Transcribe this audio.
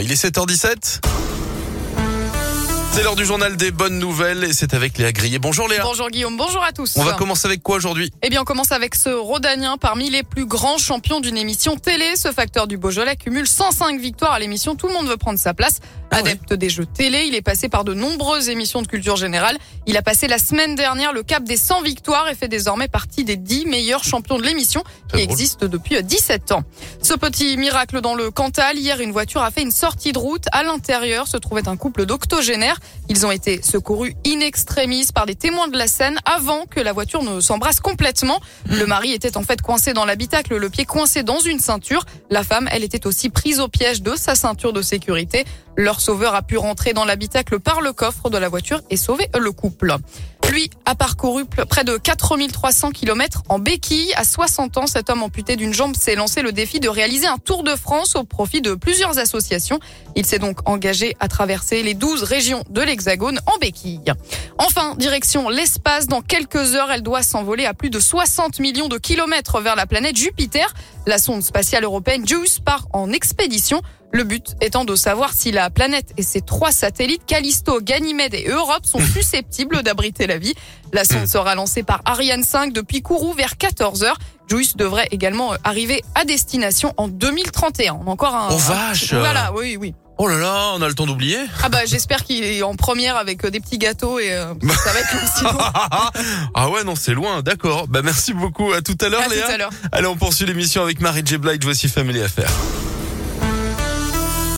Il est 7h17. C'est l'heure du journal des bonnes nouvelles et c'est avec Léa Grillet. Bonjour Léa. Bonjour Guillaume, bonjour à tous. On va commencer avec quoi aujourd'hui? Eh bien, on commence avec ce Rhodanien parmi les plus grands champions d'une émission télé. Ce facteur du Beaujolais cumule 105 victoires à l'émission. Tout le monde veut prendre sa place. Ah Adepte des jeux télé, il est passé par de nombreuses émissions de culture générale. Il a passé la semaine dernière le cap des 100 victoires et fait désormais partie des 10 meilleurs champions de l'émission qui existe depuis 17 ans. Ce petit miracle dans le Cantal, hier une voiture a fait une sortie de route. À l'intérieur se trouvait un couple d'octogénaires. Ils ont été secourus in extremis par des témoins de la scène avant que la voiture ne s'embrasse complètement. Le mari était en fait coincé dans l'habitacle, le pied coincé dans une ceinture. La femme, elle était aussi prise au piège de sa ceinture de sécurité. Leur sauveur a pu rentrer dans l'habitacle par le coffre de la voiture et sauver le couple. Lui a parcouru près de 4300 kilomètres en béquille. À 60 ans, cet homme amputé d'une jambe s'est lancé le défi de réaliser un tour de France au profit de plusieurs associations. Il s'est donc engagé à traverser les 12 régions de l'Hexagone en béquille. Enfin, direction l'espace. Dans quelques heures, elle doit s'envoler à plus de 60 millions de kilomètres vers la planète Jupiter. La sonde spatiale européenne JUICE part en expédition. Le but étant de savoir si la planète et ses trois satellites, Callisto, Ganymède et Europe, sont susceptibles d'abriter la vie. La sonde sera lancée par Ariane 5 depuis Kourou vers 14 heures. JUICE devrait également arriver à destination en 2031. On a encore un... Oh, un- vache Voilà, oui, oui. Oh là là, on a le temps d'oublier. Ah bah j'espère qu'il est en première avec euh, des petits gâteaux et euh, ça va être long sinon. ah ouais, non, c'est loin, d'accord. Bah merci beaucoup. À tout à l'heure À tout Léa. à l'heure. Allez, on poursuit l'émission avec Marie J. Blige. Voici Family Affaires.